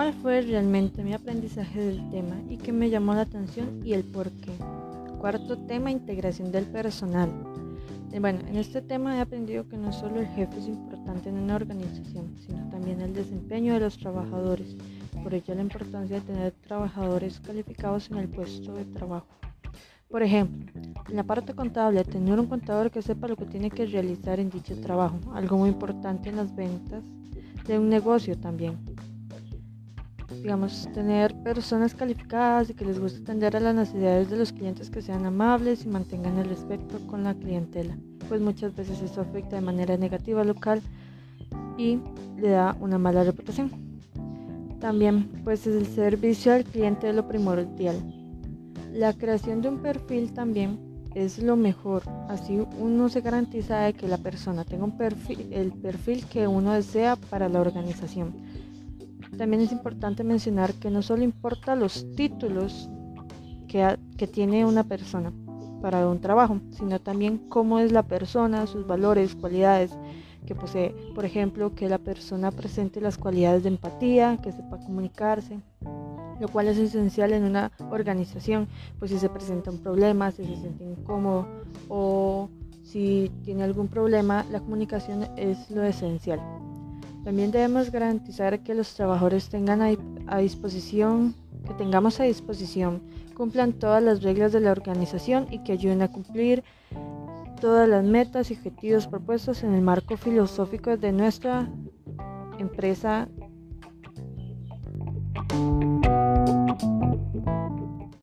cuál fue realmente mi aprendizaje del tema y qué me llamó la atención y el por qué. Cuarto tema, integración del personal. Eh, bueno, en este tema he aprendido que no solo el jefe es importante en una organización, sino también el desempeño de los trabajadores. Por ello la importancia de tener trabajadores calificados en el puesto de trabajo. Por ejemplo, en la parte contable, tener un contador que sepa lo que tiene que realizar en dicho trabajo, algo muy importante en las ventas de un negocio también. Digamos, tener personas calificadas y que les guste atender a las necesidades de los clientes que sean amables y mantengan el respeto con la clientela, pues muchas veces eso afecta de manera negativa al local y le da una mala reputación. También, pues el servicio al cliente es lo primordial la creación de un perfil también es lo mejor, así uno se garantiza de que la persona tenga un perfil, el perfil que uno desea para la organización. También es importante mencionar que no solo importa los títulos que, tiene una persona para un trabajo, sino también cómo es la persona, sus valores, cualidades que posee. Por ejemplo, que la persona presente las cualidades de empatía, que sepa comunicarse, lo cual es esencial en una organización, pues si se presenta un problema, si se siente incómodo o si tiene algún problema, la comunicación es lo esencial. También debemos garantizar que los trabajadores tengan a, disposición, que tengamos a disposición, cumplan todas las reglas de la organización y que ayuden a cumplir todas las metas y objetivos propuestos en el marco filosófico de nuestra empresa.